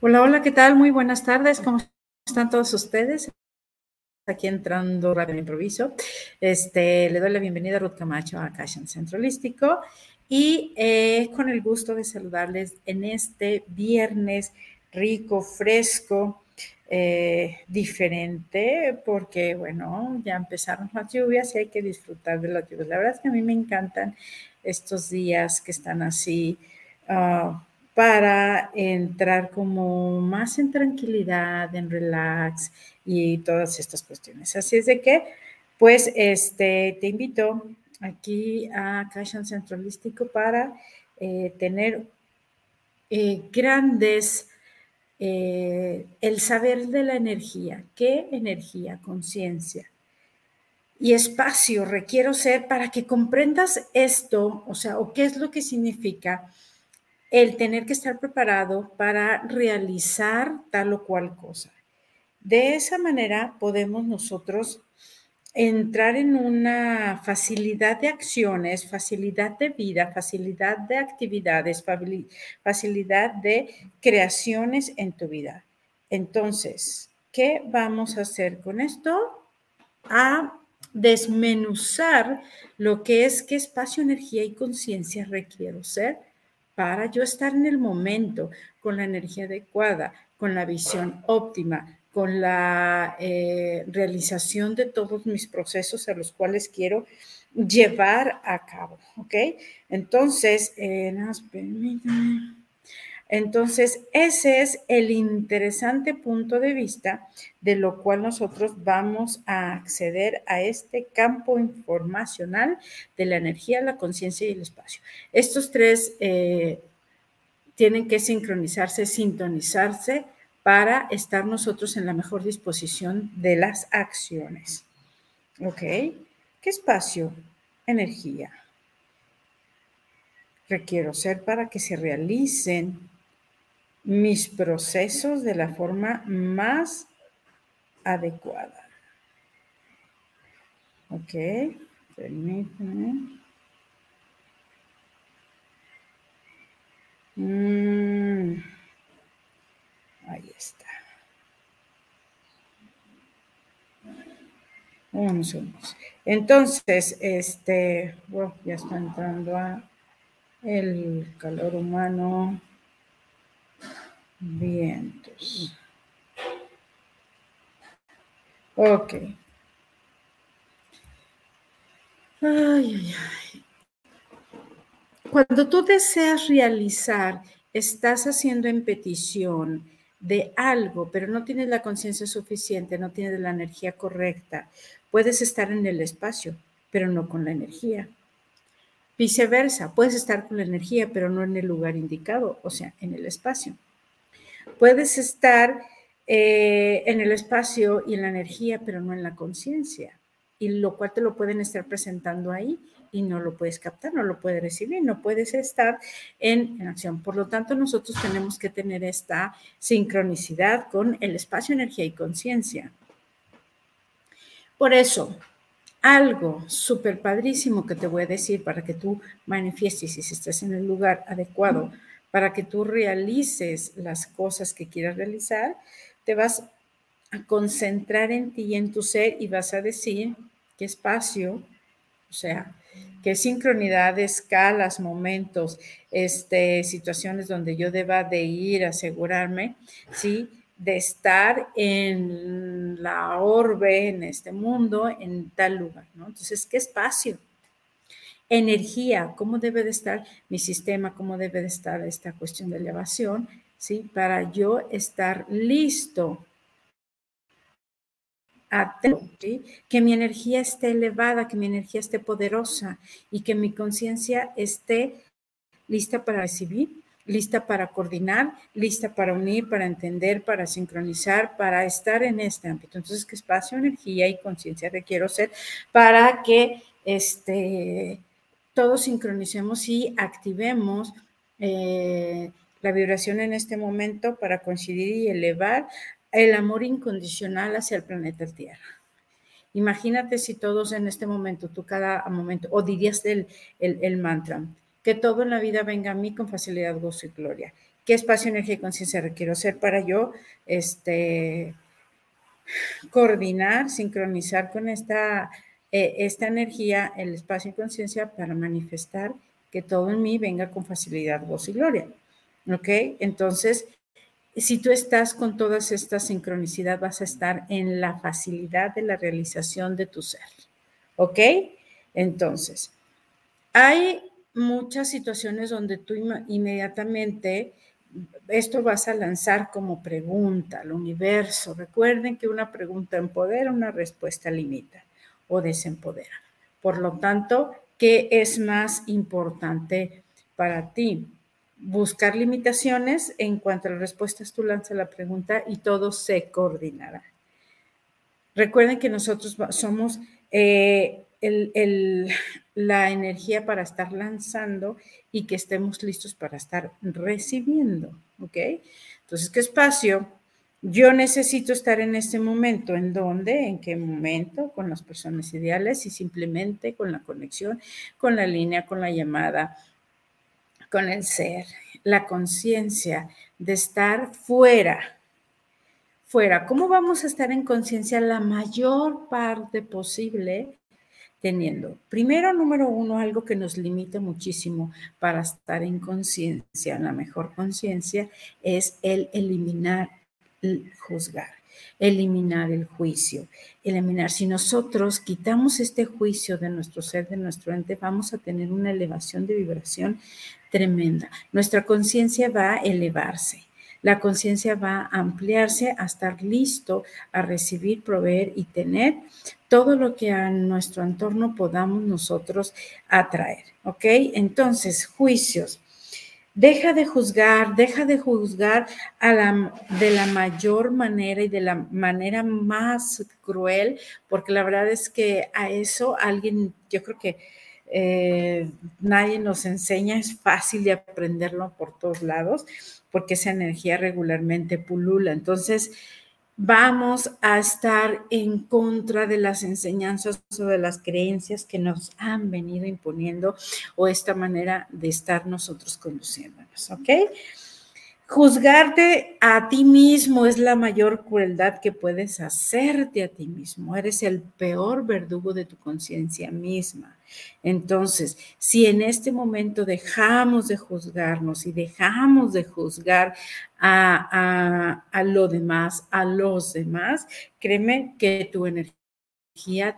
Hola, hola, ¿qué tal? Muy buenas tardes. ¿Cómo están todos ustedes? Aquí entrando rápido improviso. Este, le doy la bienvenida a Ruth Camacho a Cashan Centralístico y eh, con el gusto de saludarles en este viernes rico, fresco, eh, diferente, porque bueno, ya empezaron las lluvias y hay que disfrutar de las lluvias. La verdad es que a mí me encantan estos días que están así. Uh, para entrar como más en tranquilidad, en relax y todas estas cuestiones. Así es de que, pues, este, te invito aquí a Cashan Centralístico para eh, tener eh, grandes, eh, el saber de la energía, qué energía, conciencia y espacio requiero ser para que comprendas esto, o sea, o qué es lo que significa el tener que estar preparado para realizar tal o cual cosa. De esa manera podemos nosotros entrar en una facilidad de acciones, facilidad de vida, facilidad de actividades, facilidad de creaciones en tu vida. Entonces, ¿qué vamos a hacer con esto? A desmenuzar lo que es qué espacio, energía y conciencia requiero ser para yo estar en el momento, con la energía adecuada, con la visión óptima, con la eh, realización de todos mis procesos a los cuales quiero llevar a cabo, ¿ok? Entonces, eh, permítanme. Entonces, ese es el interesante punto de vista de lo cual nosotros vamos a acceder a este campo informacional de la energía, la conciencia y el espacio. Estos tres eh, tienen que sincronizarse, sintonizarse para estar nosotros en la mejor disposición de las acciones. ¿Ok? ¿Qué espacio? Energía. Requiero ser para que se realicen mis procesos de la forma más adecuada. Ok, permítanme. Mm, ahí está. Entonces, este, bueno, ya está entrando a el calor humano. Vientos. Ok. Ay, ay, ay. Cuando tú deseas realizar, estás haciendo en petición de algo, pero no tienes la conciencia suficiente, no tienes la energía correcta, puedes estar en el espacio, pero no con la energía. Viceversa, puedes estar con la energía, pero no en el lugar indicado, o sea, en el espacio. Puedes estar eh, en el espacio y en la energía, pero no en la conciencia. Y lo cual te lo pueden estar presentando ahí y no lo puedes captar, no lo puedes recibir, no puedes estar en, acción. Por lo tanto, nosotros tenemos que tener esta sincronicidad con el espacio, energía y conciencia. Por eso, algo súper padrísimo que te voy a decir para que tú manifiestes y si estás en el lugar adecuado para que tú realices las cosas que quieras realizar, te vas a concentrar en ti y en tu ser y vas a decir qué espacio, o sea, qué sincronidad, escalas, momentos, este, situaciones donde yo deba de ir, asegurarme, ¿sí? De estar en la orbe, en este mundo, en tal lugar, ¿no? Entonces, ¿qué espacio? Energía, cómo debe de estar mi sistema, cómo debe de estar esta cuestión de elevación, ¿sí? Para yo estar listo ¿sí? que mi energía esté elevada, que mi energía esté poderosa y que mi conciencia esté lista para recibir, lista para coordinar, lista para unir, para entender, para sincronizar, para estar en este ámbito. Entonces, ¿qué espacio, energía y conciencia requiero ser para que este, todos sincronicemos y activemos eh, la vibración en este momento para coincidir y elevar el amor incondicional hacia el planeta Tierra. Imagínate si todos en este momento, tú cada momento, o dirías el, el, mantra, que todo en la vida venga a mí con facilidad, gozo y gloria, ¿Qué espacio, energía y conciencia requiero hacer para yo este, coordinar, sincronizar con esta, eh, esta energía, el espacio y conciencia para manifestar que todo en mí venga con facilidad, voz y gloria? ¿Ok? Entonces, si tú estás con todas estas sincronicidad, vas a estar en la facilidad de la realización de tu ser. ¿Ok? Entonces, hay muchas situaciones donde tú inmediatamente esto vas a lanzar como pregunta al universo. Recuerden que una pregunta empodera, una respuesta limita o desempodera. Por lo tanto, ¿qué es más importante para ti? Buscar limitaciones en cuanto a las respuestas, tú lanzas la pregunta y todo se coordinará. Recuerden que nosotros somos eh, la energía para estar lanzando y que estemos listos para estar recibiendo, ¿ok? Entonces, ¿qué espacio? Yo necesito estar en este momento, ¿en dónde? ¿En qué momento? Con las personas ideales y simplemente con la conexión, con la línea, con la llamada, con el ser, la conciencia de estar fuera. Fuera, ¿cómo vamos a estar en conciencia la mayor parte posible? teniendo, primero, número uno, algo que nos limita muchísimo para estar en conciencia, la mejor conciencia, es el eliminar, el juzgar, eliminar el juicio, eliminar. Si nosotros quitamos este juicio de nuestro ser, de nuestro ente, vamos a tener una elevación de vibración tremenda. Nuestra conciencia va a elevarse la conciencia va a ampliarse a estar listo a recibir, proveer y tener todo lo que a nuestro entorno podamos nosotros atraer. ¿Ok? Entonces, juicios. Deja de juzgar, deja de juzgar a la, de la mayor manera y de la manera más cruel, porque la verdad es que a eso alguien, yo creo que eh, nadie nos enseña, es fácil de aprenderlo por todos lados, porque esa energía regularmente pulula. Entonces, vamos a estar en contra de las enseñanzas o de las creencias que nos han venido imponiendo o esta manera de estar nosotros conduciéndonos, ¿ok? Juzgarte a ti mismo es la mayor crueldad que puedes hacerte a ti mismo. Eres el peor verdugo de tu conciencia misma. Entonces, si en este momento dejamos de juzgarnos y dejamos de juzgar a, a lo demás, a los demás, créeme que tu energía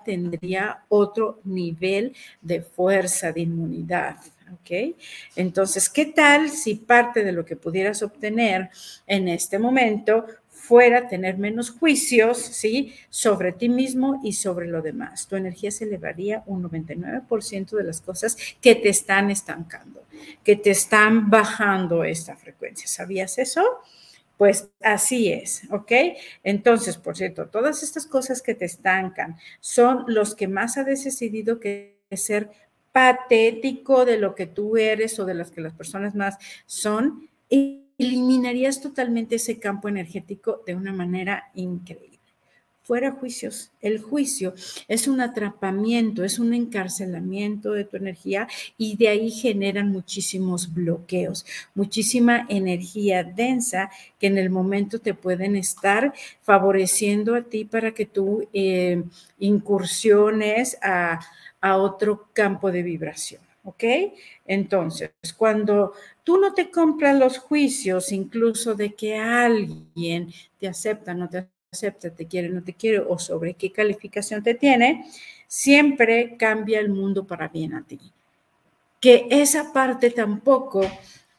tendría otro nivel de fuerza, de inmunidad. ¿ok? Entonces, ¿qué tal si parte de lo que pudieras obtener en este momento fuera tener menos juicios, ¿sí? Sobre ti mismo y sobre lo demás. Tu energía se elevaría un 99% de las cosas que te están estancando, que te están bajando esta frecuencia. ¿Sabías eso? Pues así es, ¿ok? Entonces, por cierto, todas estas cosas que te estancan son los que más has decidido que ser patético de lo que tú eres o de las que las personas más son, eliminarías totalmente ese campo energético de una manera increíble. Fuera juicios. El juicio es un atrapamiento, es un encarcelamiento de tu energía y de ahí generan muchísimos bloqueos, muchísima energía densa que en el momento te pueden estar favoreciendo a ti para que tú eh, incursiones a, a otro campo de vibración. ¿Ok? Entonces, cuando tú no te compras los juicios, incluso de que alguien te acepta, no te acepta, te quiere, no te quiere, o sobre qué calificación te tiene, siempre cambia el mundo para bien a ti. Que esa parte tampoco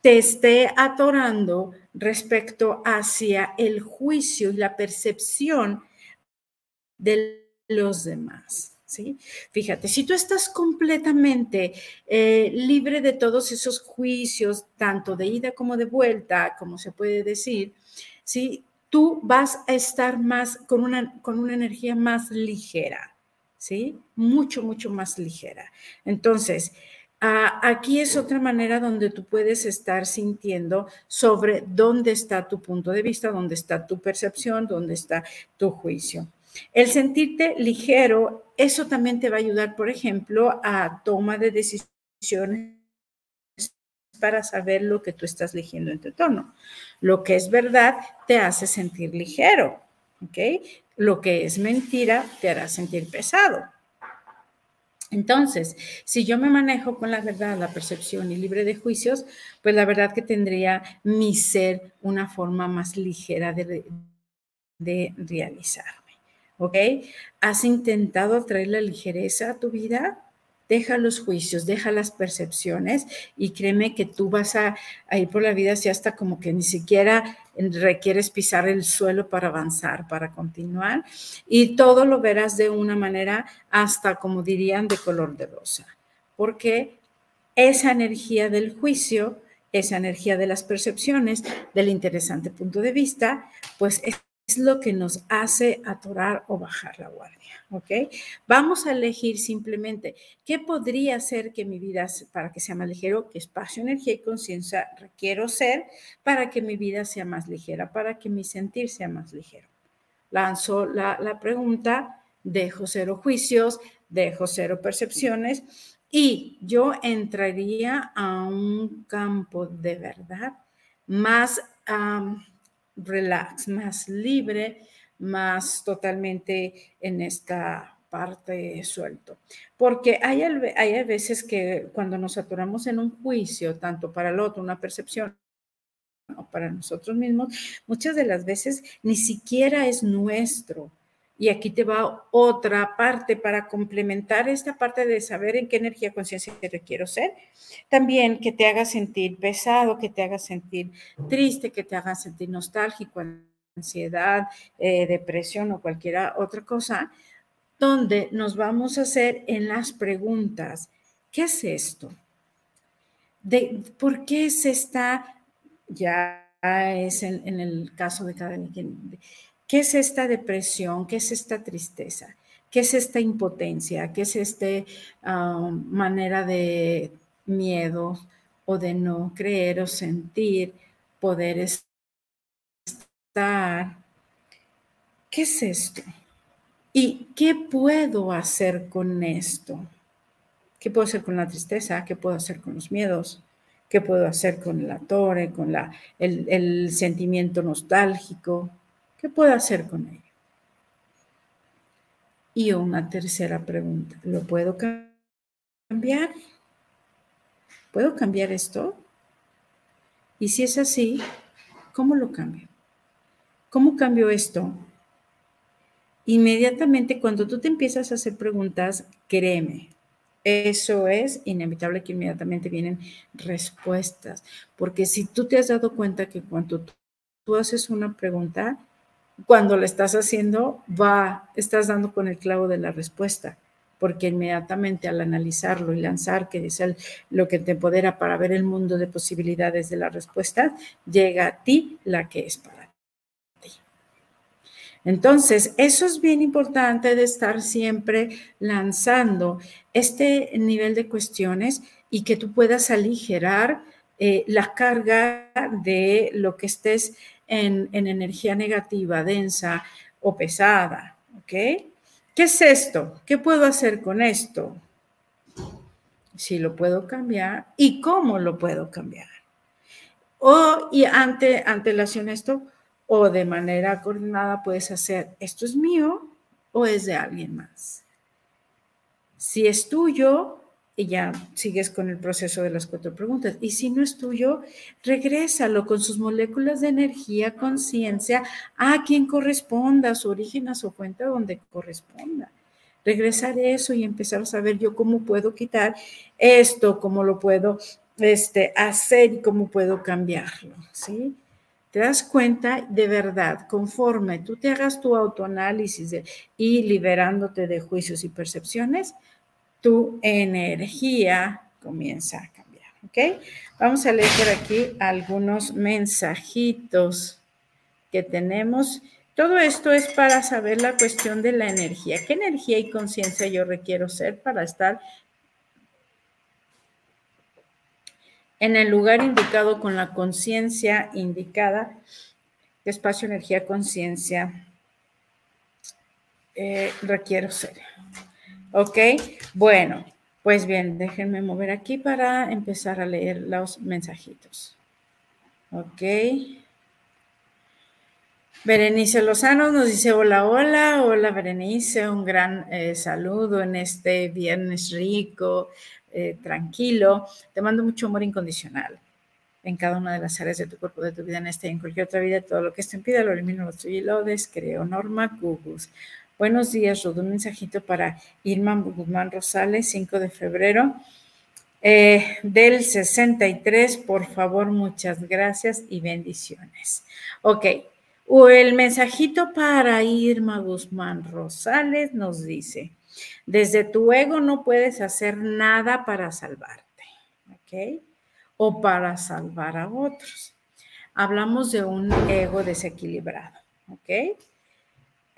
te esté atorando respecto hacia el juicio y la percepción de los demás. ¿sí? Fíjate, si tú estás completamente eh, libre de todos esos juicios, tanto de ida como de vuelta, como se puede decir, ¿sí? Tú vas a estar más con una, con una energía más ligera, ¿sí? Mucho, mucho más ligera. Entonces, aquí es otra manera donde tú puedes estar sintiendo sobre dónde está tu punto de vista, dónde está tu percepción, dónde está tu juicio. El sentirte ligero, eso también te va a ayudar, por ejemplo, a toma de decisiones para saber lo que tú estás eligiendo en tu entorno. Lo que es verdad te hace sentir ligero, ¿ok? Lo que es mentira te hará sentir pesado. Entonces, si yo me manejo con la verdad, la percepción y libre de juicios, pues la verdad que tendría mi ser una forma más ligera de, de realizarme. ¿Ok? ¿Has intentado traer la ligereza a tu vida? Deja los juicios, deja las percepciones y créeme que tú vas a, ir por la vida así hasta como que ni siquiera requieres pisar el suelo para avanzar, para continuar. Y todo lo verás de una manera hasta como dirían de color de rosa, porque esa energía del juicio, esa energía de las percepciones, del interesante punto de vista, pues es es lo que nos hace atorar o bajar la guardia, ¿ok? Vamos a elegir simplemente qué podría ser que mi vida, para que sea más ligero, qué espacio, energía y conciencia requiero ser para que mi vida sea más ligera, para que mi sentir sea más ligero. Lanzo la, la pregunta, dejo cero juicios, dejo cero percepciones y yo entraría a un campo de verdad más relax, más libre, más totalmente en esta parte suelto. Porque hay, hay veces que cuando nos aturamos en un juicio, tanto para el otro, una percepción, o para nosotros mismos, muchas de las veces ni siquiera es nuestro. Y aquí te va otra parte para complementar esta parte de saber en qué energía conciencia te quiero ser. También que te haga sentir pesado, que te haga sentir triste, que te haga sentir nostálgico, ansiedad, eh, depresión o cualquier otra cosa, donde nos vamos a hacer en las preguntas, ¿qué es esto? De, ¿Por qué se está, ya es en, el caso de cada quien, ¿Qué es esta depresión? ¿Qué es esta tristeza? ¿Qué es esta impotencia? ¿Qué es esta um, manera de miedo o de no creer o sentir poder estar? ¿Qué es esto? ¿Y qué puedo hacer con esto? ¿Qué puedo hacer con la tristeza? ¿Qué puedo hacer con los miedos? ¿Qué puedo hacer con la torre, con la, el sentimiento nostálgico? ¿Qué puedo hacer con ello? Y una tercera pregunta, ¿lo puedo cambiar? ¿Puedo cambiar esto? Y si es así, ¿cómo lo cambio? ¿Cómo cambio esto? Inmediatamente cuando tú te empiezas a hacer preguntas, créeme, eso es inevitable que inmediatamente vienen respuestas, porque si tú te has dado cuenta que cuando tú haces una pregunta, cuando lo estás haciendo, va, estás dando con el clavo de la respuesta, porque inmediatamente al analizarlo y lanzar, que es lo que te empodera para ver el mundo de posibilidades de la respuesta, llega a ti la que es para ti. Entonces, eso es bien importante de estar siempre lanzando este nivel de cuestiones y que tú puedas aligerar eh, la carga de lo que estés en, energía negativa, densa o pesada. ¿Ok? ¿Qué es esto? ¿Qué puedo hacer con esto? Si lo puedo cambiar y cómo lo puedo cambiar. O y ante antelación esto, o de manera coordinada puedes hacer, esto es mío o es de alguien más. Si es tuyo, y ya sigues con el proceso de las cuatro preguntas. Y si no es tuyo, regrésalo con sus moléculas de energía, conciencia, a quien corresponda, a su origen, a su fuente, donde corresponda. Regresar eso y empezar a saber yo cómo puedo quitar esto, cómo lo puedo este, hacer y cómo puedo cambiarlo, ¿sí? Te das cuenta de verdad, conforme tú te hagas tu autoanálisis y liberándote de juicios y percepciones, tu energía comienza a cambiar. ¿Ok? Vamos a leer aquí algunos mensajitos que tenemos. Todo esto es para saber la cuestión de la energía. ¿Qué energía y conciencia yo requiero ser para estar en el lugar indicado con la conciencia indicada? ¿Qué espacio, energía, conciencia eh, requiero ser? ¿Ok? Bueno, Pues bien, déjenme mover aquí para empezar a leer los mensajitos. Ok. Berenice Lozano nos dice hola, hola, hola Berenice, un gran eh, saludo en este viernes rico, eh, tranquilo. Te mando mucho amor incondicional en cada una de las áreas de tu cuerpo, de tu vida, en esta y en cualquier otra vida, todo lo que esto impida, lo elimino, lo destruyo y lo descreo. Norma Gugus. Buenos días, Rudo. Un mensajito para Irma Guzmán Rosales, 5 de febrero eh, del 63. Por favor, muchas gracias y bendiciones. Ok. El mensajito para Irma Guzmán Rosales nos dice, desde tu ego no puedes hacer nada para salvarte, ¿ok? O para salvar a otros. Hablamos de un ego desequilibrado, ¿ok?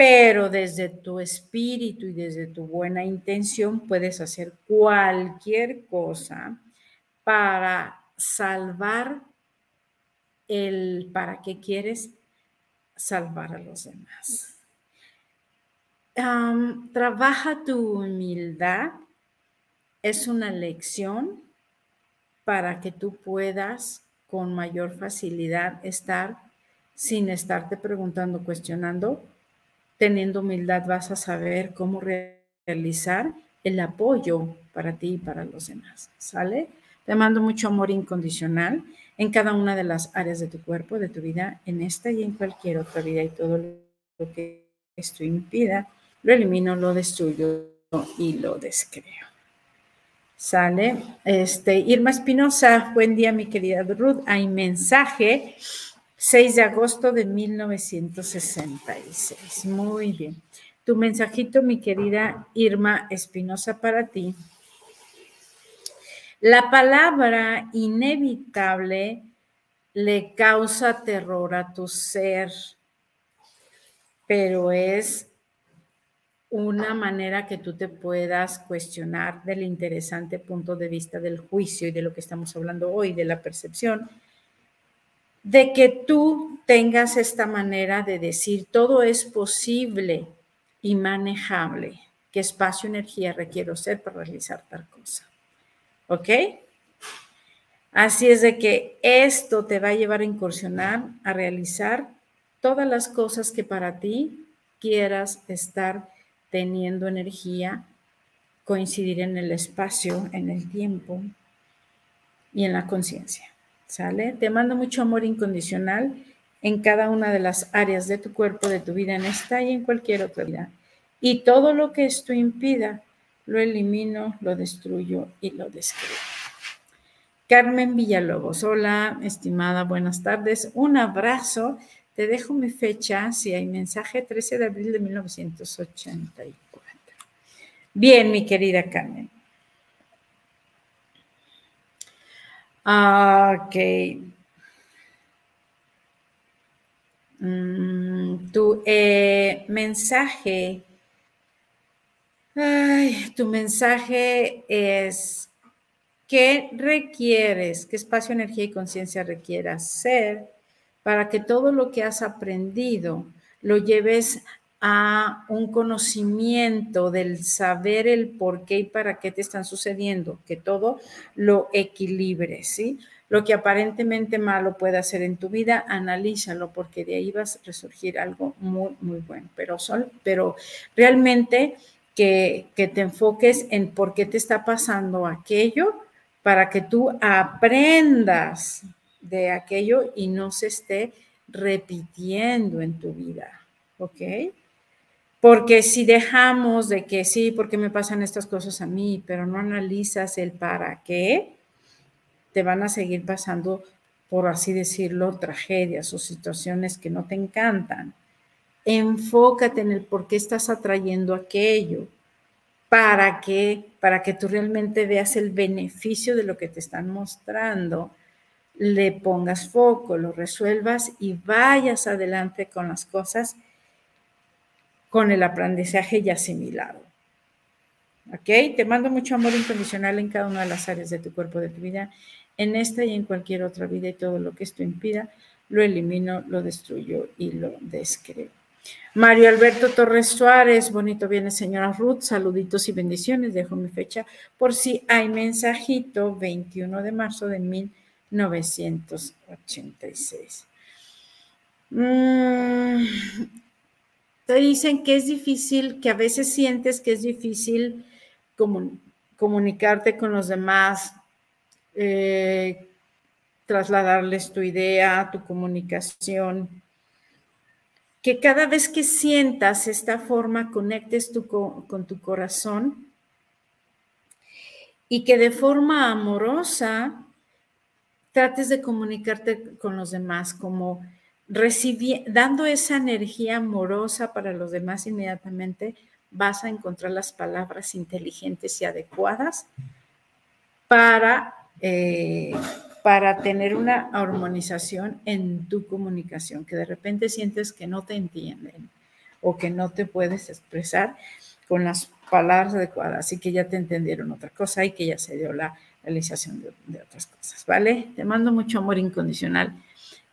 Pero desde tu espíritu y desde tu buena intención puedes hacer cualquier cosa para salvar el para qué quieres salvar a los demás. trabaja tu humildad. Es una lección para que tú puedas con mayor facilidad estar sin estarte preguntando, cuestionando. Teniendo humildad vas a saber cómo realizar el apoyo para ti y para los demás. ¿Sale? Te mando mucho amor incondicional en cada una de las áreas de tu cuerpo, de tu vida, en esta y en cualquier otra vida y todo lo que esto impida, lo elimino, lo destruyo y lo descreo. Sale. Este, Irma Espinosa, buen día, mi querida Ruth. Hay mensaje 6 de agosto de 1966. Muy bien. Tu mensajito, mi querida Irma Espinosa, para ti. La palabra inevitable le causa terror a tu ser, pero es una manera que tú te puedas cuestionar del interesante punto de vista del juicio y de lo que estamos hablando hoy, de la percepción, de que tú tengas esta manera de decir todo es posible y manejable, qué espacio, energía requiero ser para realizar tal cosa. ¿Ok? Así es de que esto te va a llevar a incursionar, a realizar todas las cosas que para ti quieras estar teniendo energía, coincidir en el espacio, en el tiempo y en la conciencia. ¿Sale? Te mando mucho amor incondicional en cada una de las áreas de tu cuerpo, de tu vida, en esta y en cualquier otra vida. Y todo lo que esto impida, lo elimino, lo destruyo y lo describo. Carmen Villalobos, hola, estimada, buenas tardes, un abrazo. Te dejo mi fecha, si hay mensaje, 13 de abril de 1984. Bien, mi querida Carmen. Ok. Mm, tu eh, mensaje Ay, tu mensaje es, ¿qué requieres? ¿Qué espacio, energía y conciencia requieras ser para que todo lo que has aprendido lo lleves a un conocimiento del saber el por qué y para qué te están sucediendo, que todo lo equilibre, ¿sí? Lo que aparentemente malo puede hacer en tu vida, analízalo porque de ahí vas a resurgir algo muy, muy bueno. Pero, son, pero realmente que, te enfoques en por qué te está pasando aquello para que tú aprendas de aquello y no se esté repitiendo en tu vida, ¿ok? Porque si dejamos de que sí, porque me pasan estas cosas a mí, pero no analizas el para qué, te van a seguir pasando, por así decirlo, tragedias o situaciones que no te encantan. Enfócate en el por qué estás atrayendo aquello. ¿Para que Para que tú realmente veas el beneficio de lo que te están mostrando, le pongas foco, lo resuelvas y vayas adelante con las cosas con el aprendizaje ya asimilado. ¿Ok? Te mando mucho amor incondicional en cada una de las áreas de tu cuerpo, de tu vida, en esta y en cualquier otra vida y todo lo que esto impida, lo elimino, lo destruyo y lo descreo. Mario Alberto Torres Suárez, bonito viene señora Ruth, saluditos y bendiciones, dejo mi fecha por si hay mensajito, 21 de marzo de 1986. Mm, te dicen que es difícil, que a veces sientes que es difícil comunicarte con los demás, eh, trasladarles tu idea, tu comunicación. Que cada vez que sientas esta forma conectes con tu corazón y que de forma amorosa trates de comunicarte con los demás, como dando esa energía amorosa para los demás inmediatamente, vas a encontrar las palabras inteligentes y adecuadas para eh, para tener una armonización en tu comunicación, que de repente sientes que no te entienden o que no te puedes expresar con las palabras adecuadas y que ya te entendieron otra cosa y que ya se dio la realización de, otras cosas, ¿vale? Te mando mucho amor incondicional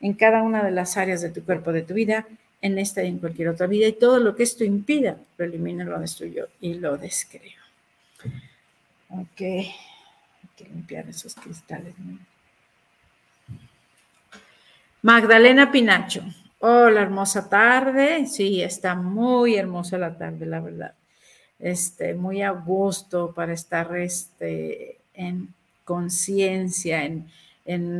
en cada una de las áreas de tu cuerpo, de tu vida, en esta y en cualquier otra vida, y todo lo que esto impida, lo elimino, lo destruyo y lo descreo. Ok, hay que limpiar esos cristales. Magdalena Pinacho. Hola, hermosa tarde. Sí, está muy hermosa la tarde, la verdad. Este, muy a gusto para estar este, en conciencia, en,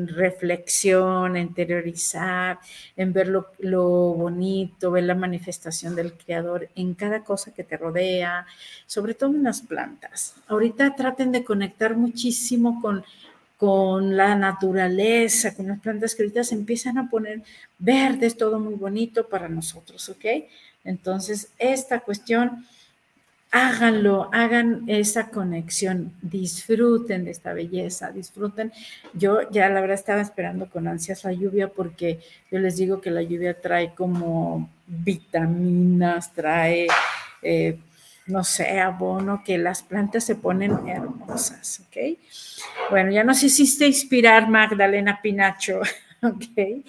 reflexión, en interiorizar, en ver lo, lo, bonito, ver la manifestación del Creador en cada cosa que te rodea, sobre todo en las plantas. Ahorita traten de conectar muchísimo con con la naturaleza, con las plantas que ahorita se empiezan a poner verdes, todo muy bonito para nosotros, ¿ok? Entonces, esta cuestión, háganlo, hagan esa conexión, disfruten de esta belleza, disfruten. Yo ya la verdad estaba esperando con ansias la lluvia porque yo les digo que la lluvia trae como vitaminas, trae... Eh, no sé, abono, que las plantas se ponen hermosas, ¿ok? Bueno, ya nos hiciste inspirar, Magdalena Pinacho, ¿ok?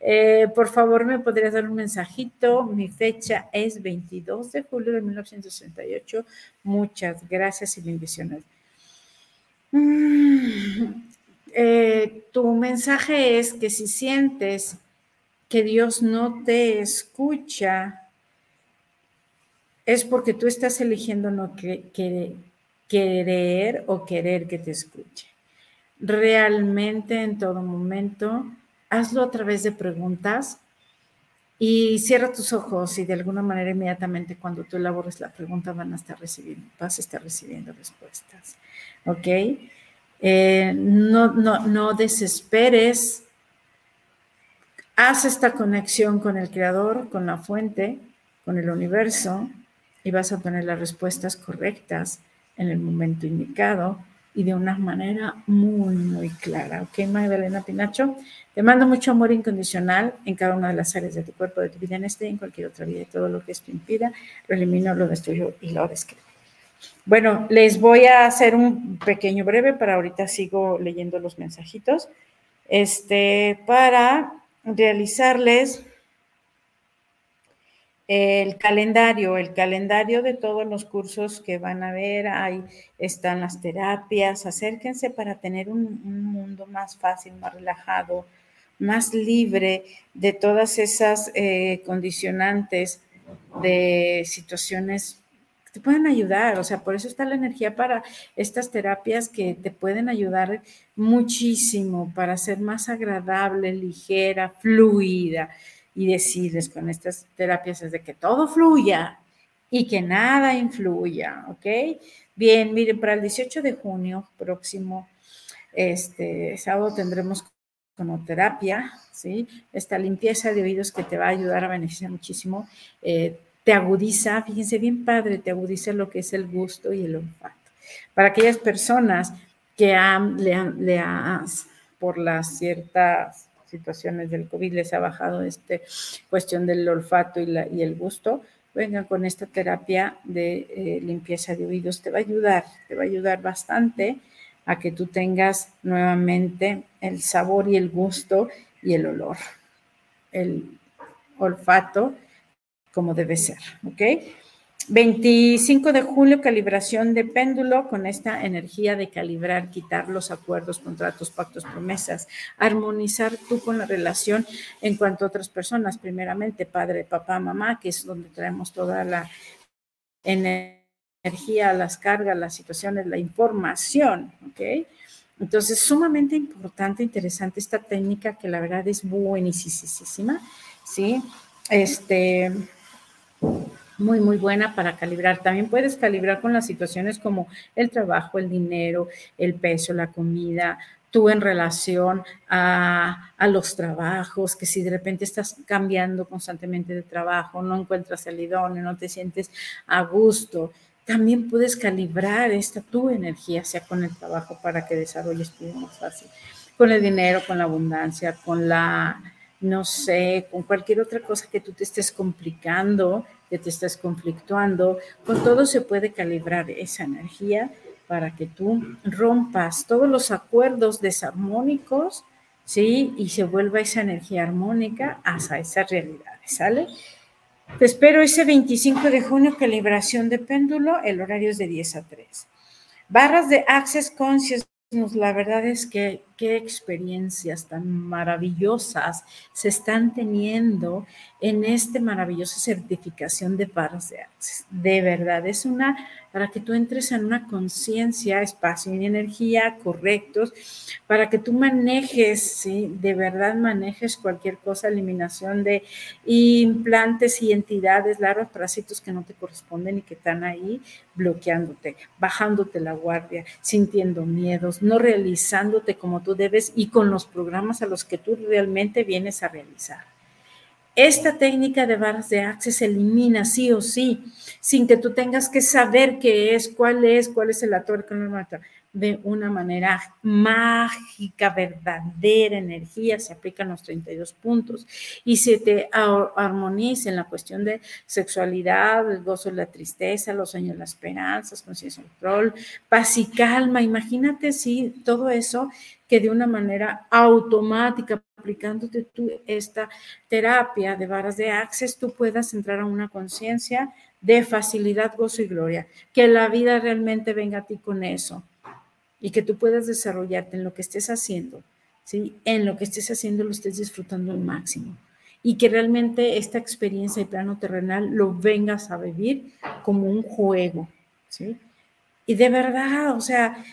Eh, por favor, ¿me podrías dar un mensajito? Mi fecha es 22 de julio de 1968. Muchas gracias y bendiciones. Mm, eh, tu mensaje es que si sientes que Dios no te escucha, es porque tú estás eligiendo no querer o querer que te escuche. Realmente en todo momento, hazlo a través de preguntas y cierra tus ojos y de alguna manera inmediatamente cuando tú elabores la pregunta van a estar recibiendo, vas a estar recibiendo respuestas. ¿Ok? Eh, no, no, no desesperes. Haz esta conexión con el creador, con la fuente, con el universo y vas a obtener las respuestas correctas en el momento indicado y de una manera muy, muy clara. ¿Ok, Magdalena Pinacho? Te mando mucho amor incondicional en cada una de las áreas de tu cuerpo, de tu vida, en este y en cualquier otra vida. Y todo lo que esto impida, lo elimino, lo destruyo y lo describo. Bueno, les voy a hacer un pequeño breve para ahorita sigo leyendo los mensajitos. Este, para realizarles el calendario, el calendario de todos los cursos que van a ver, ahí están las terapias, acérquense para tener un, mundo más fácil, más relajado, más libre de todas esas eh, condicionantes de situaciones que te pueden ayudar, o sea, por eso está la energía para estas terapias que te pueden ayudar muchísimo para ser más agradable, ligera, fluida y decides con estas terapias es de que todo fluya y que nada influya, ¿ok? Bien, miren, para el 18 de junio próximo, este sábado tendremos conoterapia, ¿sí? Esta limpieza de oídos que te va a ayudar a beneficiar muchísimo. Eh, te agudiza, fíjense bien padre, te agudiza lo que es el gusto y el olfato. Para aquellas personas que han, le, le por las ciertas situaciones del COVID les ha bajado esta cuestión del olfato y, la, y el gusto, vengan con esta terapia de eh, limpieza de oídos. Te va a ayudar, te va a ayudar bastante a que tú tengas nuevamente el sabor y el gusto y el olor. El olfato como debe ser, ¿ok? 25 de julio, calibración de péndulo con esta energía de calibrar, quitar los acuerdos, contratos, pactos, promesas, armonizar tú con la relación en cuanto a otras personas, primeramente padre, papá, mamá, que es donde traemos toda la energía, las cargas, las situaciones, la información, ¿ok? Entonces, sumamente importante, interesante esta técnica que la verdad es buenísima, ¿sí? Este muy, muy buena para calibrar. También puedes calibrar con las situaciones como el trabajo, el dinero, el peso, la comida, tú en relación a, a, los trabajos, que si de repente estás cambiando constantemente de trabajo, no encuentras el idóneo, no te sientes a gusto, también puedes calibrar esta tu energía, sea con el trabajo para que desarrolles tu más fácil, con el dinero, con la abundancia, con la, no sé, con cualquier otra cosa que tú te estés complicando, que te estés conflictuando, con todo se puede calibrar esa energía para que tú rompas todos los acuerdos desarmónicos, ¿sí? Y se vuelva esa energía armónica hacia esas realidades, ¿sale? Te espero ese 25 de junio, calibración de péndulo, el horario es de 10 a 3. Barras de Access Consciousness, la verdad es que qué experiencias tan maravillosas se están teniendo en esta maravillosa certificación de barras de. De verdad, es una para que tú entres en una conciencia, espacio y energía correctos, para que tú manejes, ¿sí? de verdad manejes cualquier cosa, eliminación de implantes y entidades, larvas, parásitos que no te corresponden y que están ahí bloqueándote, bajándote la guardia, sintiendo miedos, no realizándote como tú debes y con los programas a los que tú realmente vienes a realizar. Esta técnica de barras de access elimina sí o sí, sin que tú tengas que saber qué es, cuál es, cuál es el actor que no mata. De una manera mágica, verdadera, energía, se aplican los 32 puntos. Y se te armoniza en la cuestión de sexualidad, el gozo, la tristeza, los sueños, la esperanza, conciencia, control, paz y calma. Imagínate si todo eso que de una manera automática, aplicándote tú esta terapia de varas de access, tú puedas entrar a una conciencia de facilidad, gozo y gloria, que la vida realmente venga a ti con eso y que tú puedas desarrollarte en lo que estés haciendo, ¿sí? En lo que estés haciendo lo estés disfrutando al máximo y que realmente esta experiencia de plano terrenal lo vengas a vivir como un juego, ¿sí? Y de verdad, o sea,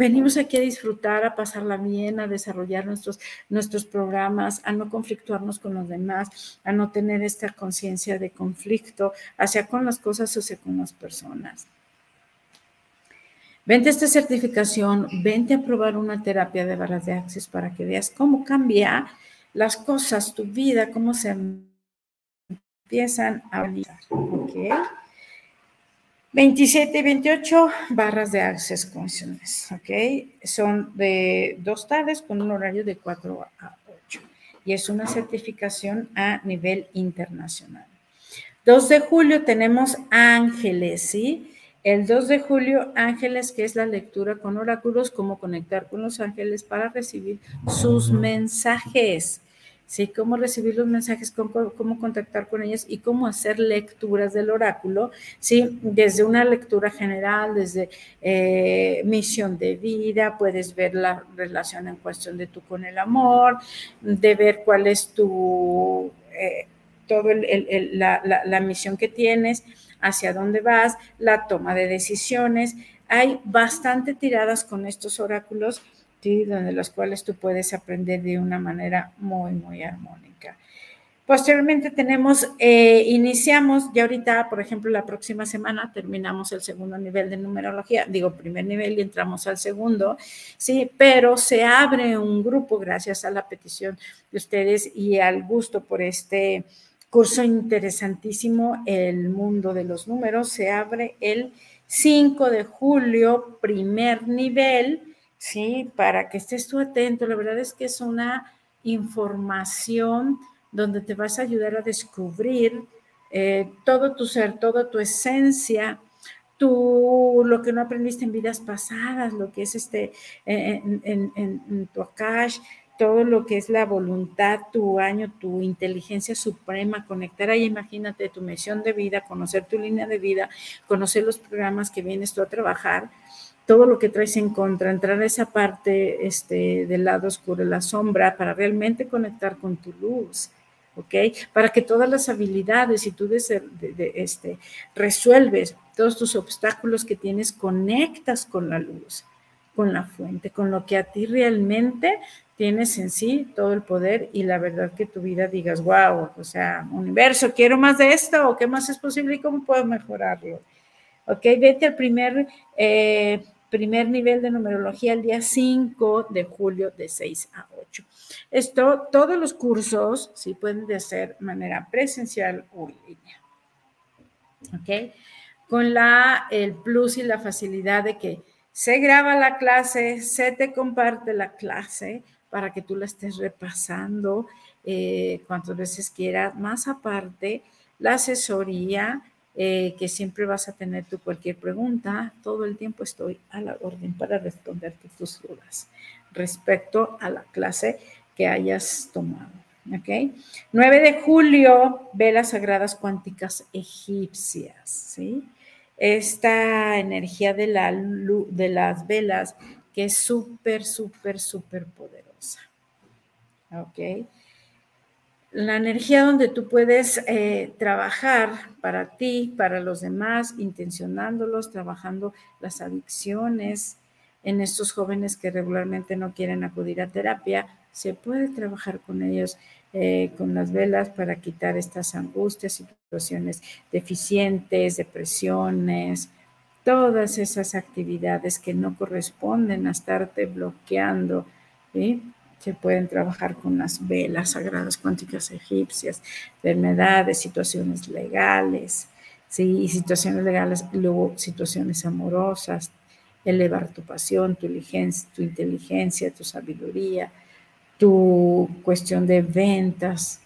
Venimos aquí a disfrutar, a pasarla bien, a desarrollar nuestros, nuestros programas, a no conflictuarnos con los demás, a no tener esta conciencia de conflicto hacia con las cosas o hacia con las personas. Vente a esta certificación, vente a probar una terapia de barras de access para que veas cómo cambia las cosas, tu vida, cómo se empiezan a realizar. ¿Ok? 27 y 28 barras de Access Consciousness. Son de dos tardes con un horario de 4 a 8 y es una certificación a nivel internacional. 2 de julio tenemos Ángeles, ¿sí? El 2 de julio, Ángeles, que es la lectura con oráculos, cómo conectar con los ángeles para recibir sus mensajes. ¿sí? Cómo recibir los mensajes, cómo, cómo, contactar con ellos y cómo hacer lecturas del oráculo, ¿sí? Desde una lectura general, desde eh, misión de vida, puedes ver la relación en cuestión de tú con el amor, de ver cuál es tu, eh, todo el, la, la, la misión que tienes, hacia dónde vas, la toma de decisiones. Hay bastante tiradas con estos oráculos donde los cuales tú puedes aprender de una manera muy, muy armónica. Posteriormente tenemos, eh, iniciamos, ya ahorita, por ejemplo, la próxima semana terminamos el segundo nivel de numerología, digo primer nivel y entramos al segundo, sí, pero se abre un grupo gracias a la petición de ustedes y al gusto por este curso interesantísimo, El Mundo de los Números, se abre el 5 de julio, primer nivel, ¿sí? Para que estés tú atento. La verdad es que es una información donde te vas a ayudar a descubrir eh, todo tu ser, toda tu esencia, lo que no aprendiste en vidas pasadas, lo que es este, en, tu akash, todo lo que es la voluntad, tu año, tu inteligencia suprema, conectar ahí, imagínate tu misión de vida, conocer tu línea de vida, conocer los programas que vienes tú a trabajar, todo lo que traes en contra, entrar a esa parte este, del lado oscuro, la sombra, para realmente conectar con tu luz. ¿ok? Para que todas las habilidades, y tú de, este, resuelves todos tus obstáculos que tienes, conectas con la luz, con la fuente, con lo que a ti realmente tienes en sí todo el poder y la verdad que tu vida digas, wow, o sea, universo, quiero más de esto, o qué más es posible y cómo puedo mejorarlo. Ok, vete al primer, eh, primer nivel de numerología el día 5 de julio de 6 a 8. Esto, todos los cursos, sí, pueden de hacer manera presencial o en línea. Ok, con la, el plus y la facilidad de que se graba la clase, se te comparte la clase, para que tú la estés repasando eh, cuantas veces quieras. Más aparte, la asesoría, eh, que siempre vas a tener tú cualquier pregunta, todo el tiempo estoy a la orden para responderte tus dudas respecto a la clase que hayas tomado. ¿Ok? 9 de julio, velas sagradas cuánticas egipcias, ¿sí? Esta energía de, la, de las velas que es súper, súper, súper poderosa. ¿ok? La energía donde tú puedes eh, trabajar para ti, para los demás, intencionándolos, trabajando las adicciones en estos jóvenes que regularmente no quieren acudir a terapia, se puede trabajar con ellos eh, con las velas para quitar estas angustias, situaciones deficientes, depresiones, todas esas actividades que no corresponden a estarte bloqueando, se pueden trabajar con las velas sagradas cuánticas egipcias, enfermedades, situaciones legales, ¿sí? situaciones legales, luego situaciones amorosas, elevar tu pasión, tu tu, inteligencia, tu sabiduría, tu cuestión de ventas,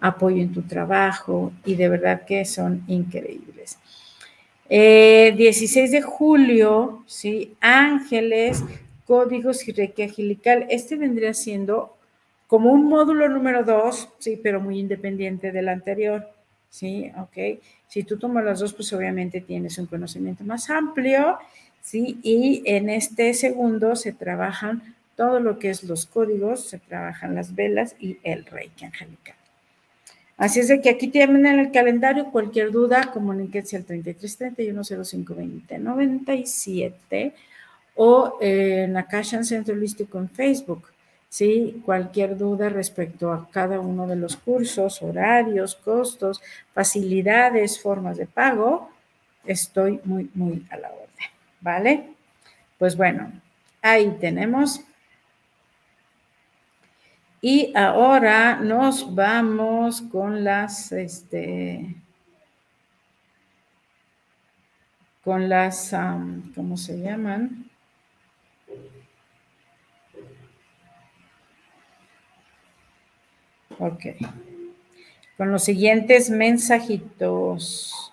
apoyo en tu trabajo y de verdad que son increíbles. 16 eh, de julio, ¿sí? Ángeles códigos y reiki angelical. Este vendría siendo como un módulo número dos, sí, pero muy independiente del anterior, sí, ok. Si tú tomas las dos, pues obviamente tienes un conocimiento más amplio, sí, y en este segundo se trabajan todo lo que es los códigos, se trabajan las velas y el reiki angelical. Así es de que aquí tienen en el calendario cualquier duda, comuníquense al 33 31 05 20 97 o en la Caja Centro Holístico en Facebook. ¿sí? Cualquier duda respecto a cada uno de los cursos, horarios, costos, facilidades, formas de pago, estoy muy, muy a la orden, ¿vale? Pues bueno, ahí tenemos. Y ahora nos vamos con las, este, con las, ¿cómo se llaman? Ok. Con los siguientes mensajitos.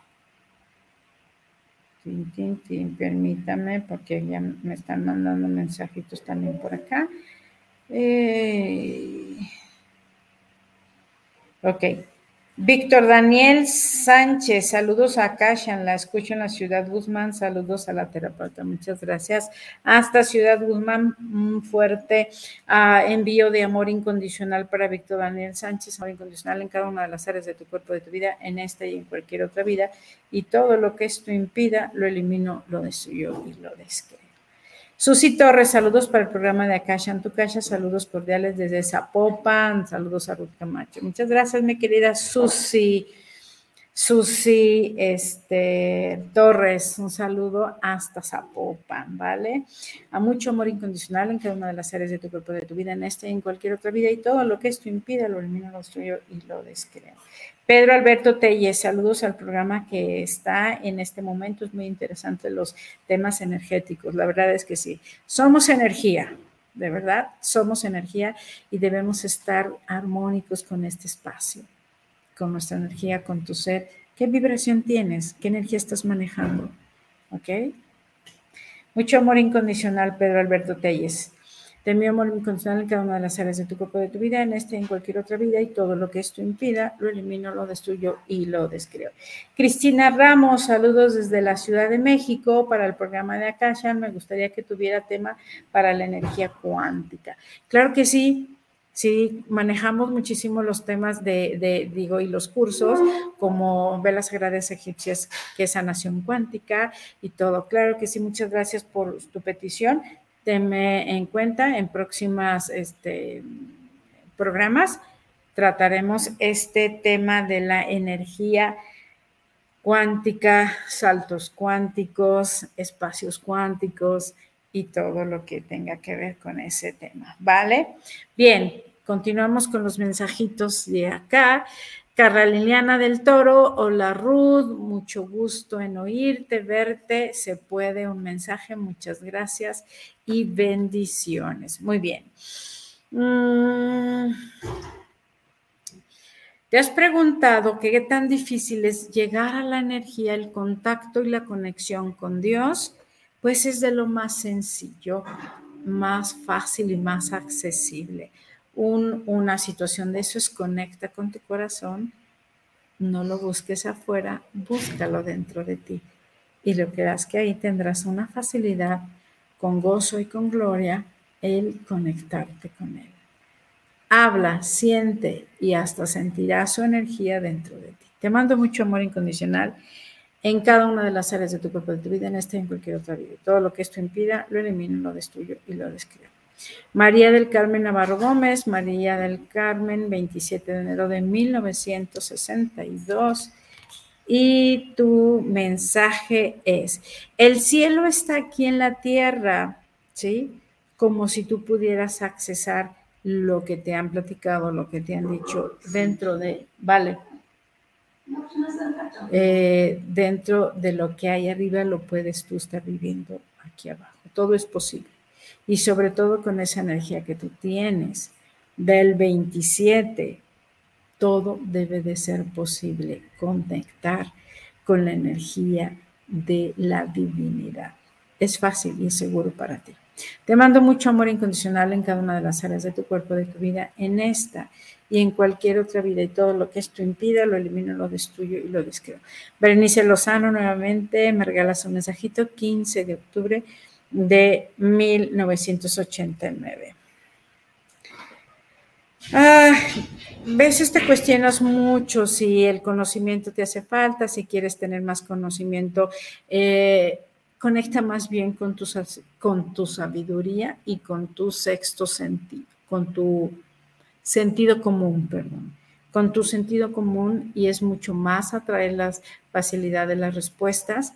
permítame, porque ya me están mandando mensajitos también por acá. Eh, ok. Víctor Daniel Sánchez, saludos a Kashan, la escucho en la ciudad Guzmán, saludos a la terapeuta, muchas gracias. Hasta Ciudad Guzmán, un fuerte ah, envío de amor incondicional para Víctor Daniel Sánchez, amor incondicional en cada una de las áreas de tu cuerpo, de tu vida, en esta y en cualquier otra vida, y todo lo que esto impida, lo elimino, lo destruyo y lo descreo. Susi Torres, saludos para el programa de Akasha en tu casa, saludos cordiales desde Zapopan, saludos a Ruth Camacho. Muchas gracias, mi querida Susi. Susi este, Torres, un saludo hasta Zapopan, ¿vale? A mucho amor incondicional en cada una de las áreas de tu cuerpo, de tu vida, en esta y en cualquier otra vida, y todo lo que esto impide, lo elimino, lo destruyo y lo descreo. Pedro Alberto Telles, saludos al programa que está en este momento. Es muy interesante los temas energéticos. La verdad es que sí. Somos energía, de verdad, somos energía y debemos estar armónicos con este espacio, con nuestra energía, con tu ser. ¿Qué vibración tienes? ¿Qué energía estás manejando? ¿Ok? Mucho amor incondicional, Pedro Alberto Telles. Te envío amor incondicional en cada una de las áreas de tu cuerpo, de tu vida, en este en cualquier otra vida, y todo lo que esto impida, lo elimino, lo destruyo y lo descreo. Cristina Ramos, saludos desde la Ciudad de México para el programa de Akasha. Me gustaría que tuviera tema para la energía cuántica. Claro que sí, Sí, manejamos muchísimo los temas de, digo, y los cursos, como Velas Sagradas Egipcias, que es sanación cuántica y todo. Claro que sí, muchas gracias por tu petición. Tenme en cuenta en próximas este, programas. Trataremos este tema de la energía cuántica, saltos cuánticos, espacios cuánticos, y todo lo que tenga que ver con ese tema, ¿vale? Bien, continuamos con los mensajitos de acá. Carla Liliana del Toro, hola Ruth, mucho gusto en oírte, verte, se puede un mensaje, muchas gracias y bendiciones. Muy bien. Mm. ¿Te has preguntado qué tan difícil es llegar a la energía, el contacto y la conexión con Dios? pues es de lo más sencillo, más fácil y más accesible. Una situación de eso es conecta con tu corazón, no lo busques afuera, búscalo dentro de ti. Y lo que verás que ahí tendrás una facilidad con gozo y con gloria el conectarte con Él. Habla, siente y hasta sentirás su energía dentro de ti. Te mando mucho amor incondicional en cada una de las áreas de tu cuerpo, de tu vida, en esta y en cualquier otra vida. Todo lo que esto impida, lo elimino, lo destruyo y lo describo. María del Carmen Navarro Gómez, María del Carmen, 27 de enero de 1962. Y tu mensaje es, el cielo está aquí en la tierra, ¿sí? Como si tú pudieras accesar lo que te han platicado, lo que te han dicho dentro de, vale, eh, dentro de lo que hay arriba lo puedes tú estar viviendo aquí abajo. Todo es posible. Y sobre todo con esa energía que tú tienes del 27, todo debe de ser posible. Conectar con la energía de la divinidad. Es fácil y es seguro para ti. Te mando mucho amor incondicional en cada una de las áreas de tu cuerpo, de tu vida, en esta y en cualquier otra vida. Y todo lo que esto impida, lo elimino, lo destruyo y lo descreo. Berenice Lozano nuevamente me regalas un mensajito, 15 de octubre de 1989. Ah, veces te cuestionas mucho si el conocimiento te hace falta, si quieres tener más conocimiento. Eh, conecta más bien con tu, con tu sabiduría y con tu sexto sentido, con tu sentido común, perdón, con tu sentido común y es mucho más atraer las facilidades de las respuestas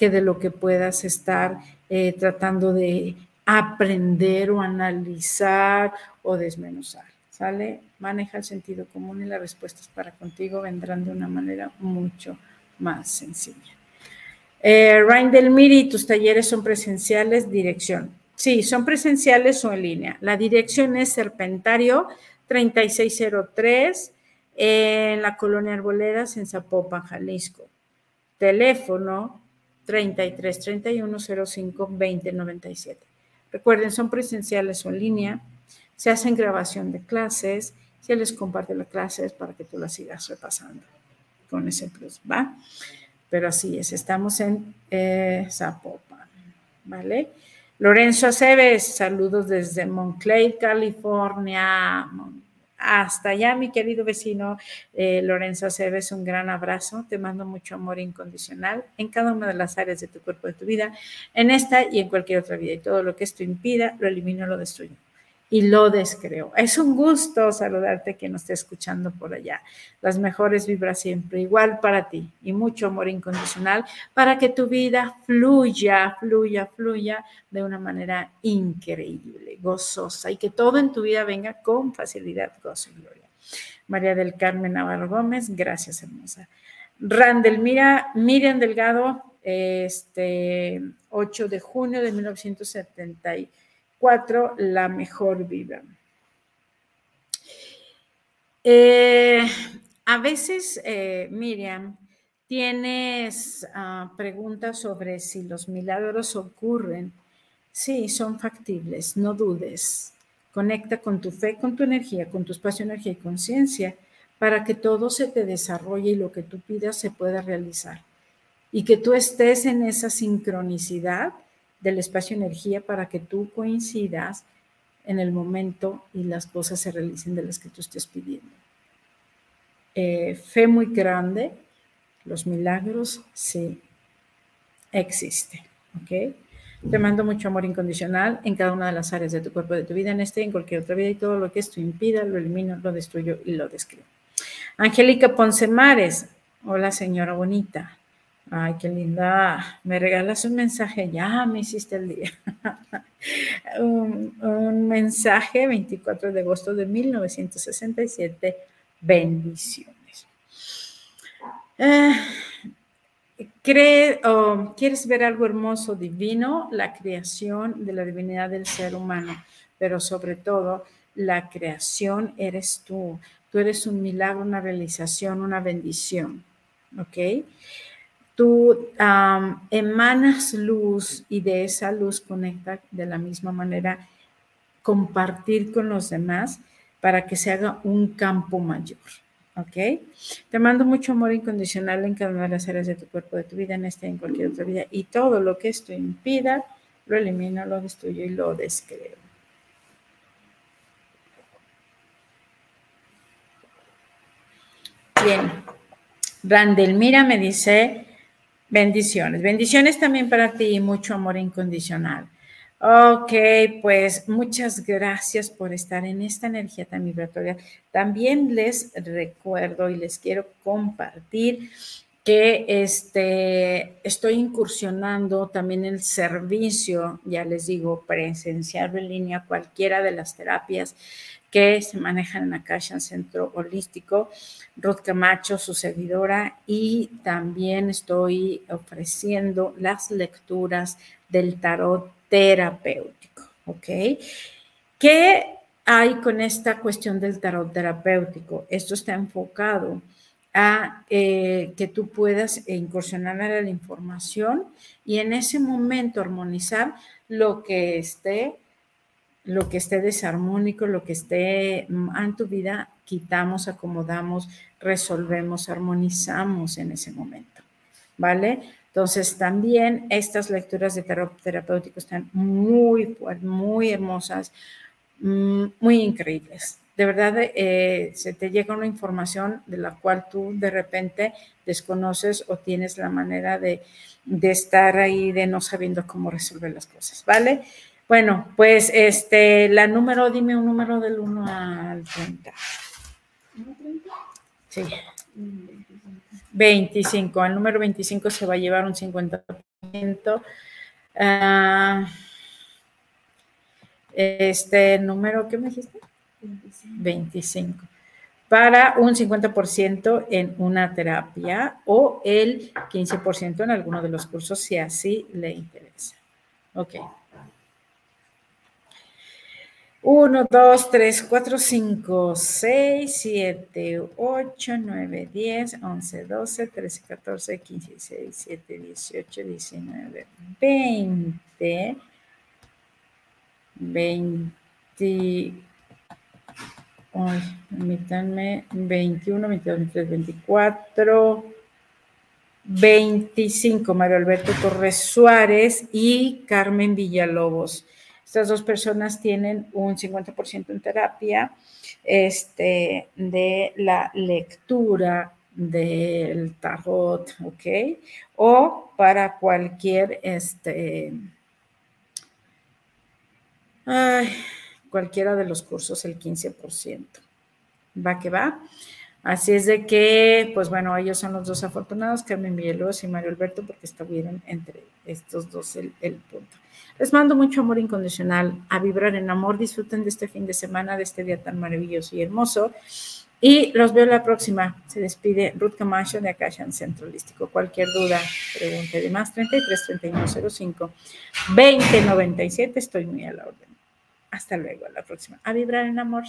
que de lo que puedas estar eh, tratando de aprender o analizar o desmenuzar. ¿Sale? Maneja el sentido común y las respuestas para contigo vendrán de una manera mucho más sencilla. Eh, del Miri, tus talleres son presenciales, dirección. Sí, son presenciales o en línea. La dirección es Serpentario 3603 en la colonia Arboledas en Zapopan, Jalisco. Teléfono 3331052097. Recuerden, son presenciales o en línea. Se hacen grabación de clases. Se les comparte las clases para que tú las sigas repasando con ese plus, ¿va? pero así es, estamos en eh, Zapopan, ¿vale? Lorenzo Aceves, saludos desde Monclay, California. Hasta allá, mi querido vecino eh, Lorenzo Aceves, un gran abrazo. Te mando mucho amor incondicional en cada una de las áreas de tu cuerpo, de tu vida, en esta y en cualquier otra vida. Y todo lo que esto impida, lo elimino, lo destruyo y lo descreo. Es un gusto saludarte quien nos esté escuchando por allá. Las mejores vibras siempre, igual para ti y mucho amor incondicional para que tu vida fluya, fluya, fluya de una manera increíble, gozosa y que todo en tu vida venga con facilidad, gozo y gloria. María del Carmen Navarro Gómez, gracias hermosa. Randel Mira, Miriam Delgado, este 8 de junio de 1970 Cuatro, la mejor vida. Eh, a veces, eh, Miriam, tienes ah, preguntas sobre si los milagros ocurren Sí, son factibles, no dudes. Conecta con tu fe, con tu energía, con tu espacio, energía y conciencia para que todo se te desarrolle y lo que tú pidas se pueda realizar. Y que tú estés en esa sincronicidad del espacio energía para que tú coincidas en el momento y las cosas se realicen de las que tú estés pidiendo. Eh, fe muy grande, los milagros sí existen, ¿ok? Te mando mucho amor incondicional en cada una de las áreas de tu cuerpo, de tu vida, en este en cualquier otra vida, y todo lo que esto impida, lo elimino, lo destruyo y lo describo. Angélica Poncemares, hola señora bonita. Ay, qué linda. Me regalas un mensaje, ya me hiciste el día. un, mensaje 24 de agosto de 1967. Bendiciones. Eh, ¿Cree o quieres ver algo hermoso, divino? La creación de la divinidad del ser humano, pero sobre todo la creación eres tú. Tú eres un milagro, una realización, una bendición. ¿Ok? Tú emanas luz y de esa luz conecta de la misma manera compartir con los demás para que se haga un campo mayor. ¿ok? Te mando mucho amor incondicional en cada una de las áreas de tu cuerpo, de tu vida, en esta y en cualquier otra vida. Y todo lo que esto impida, lo elimino, lo destruyo y lo descreo. Bien. Randelmira me dice, bendiciones. Bendiciones también para ti y mucho amor incondicional. Ok, pues muchas gracias por estar en esta energía tan vibratoria. También les recuerdo y les quiero compartir que este, estoy incursionando también el servicio, ya les digo, presencial en línea, cualquiera de las terapias que se manejan en Akasha Centro Holístico, Ruth Camacho, su servidora, y también estoy ofreciendo las lecturas del tarot terapéutico, ¿ok? ¿Qué hay con esta cuestión del tarot terapéutico? Esto está enfocado a eh, que tú puedas incursionar a la información y en ese momento armonizar lo que esté lo que esté desarmónico, lo que esté en tu vida, quitamos, acomodamos, resolvemos, armonizamos en ese momento. ¿Vale? Entonces, también estas lecturas de tarot terapéutico están muy, muy hermosas, mm, muy increíbles. De verdad, eh, se te llega una información de la cual tú de repente desconoces o tienes la manera de, de estar ahí, de no sabiendo cómo resolver las cosas, ¿vale? Bueno, pues este, la número, dime un número del 1 al 30. Sí. 25. El número 25 se va a llevar un 50%. Ah, este número, ¿qué me dijiste? 25. Para un 50% en una terapia o el 15% en alguno de los cursos si así le interesa. Ok. 1, 2, 3, 4, 5, 6, 7, 8, 9, 10, 11, 12, 13, 14, 15, 16, 17, 18, 19, 20, 20, ay, permítanme, 21, 22, 23, 24, 25, Mario Alberto Torres Suárez y Carmen Villalobos. Estas dos personas tienen un 50% en terapia este, de la lectura del tarot, ¿ok? O para cualquier, este, cualquiera de los cursos el 15%. Va que va. Así es de que, pues bueno, ellos son los dos afortunados, Carmen Villalobos y Mario Alberto, porque estuvieron entre estos dos el, punto. Les mando mucho amor incondicional, a vibrar en amor. Disfruten de este fin de semana, de este día tan maravilloso y hermoso. Y los veo la próxima. Se despide Ruth Camacho de Akashan Centralístico. Cualquier duda, pregunte de más 33 31 05 20 97. Estoy muy a la orden. Hasta luego, a la próxima. A vibrar en amor.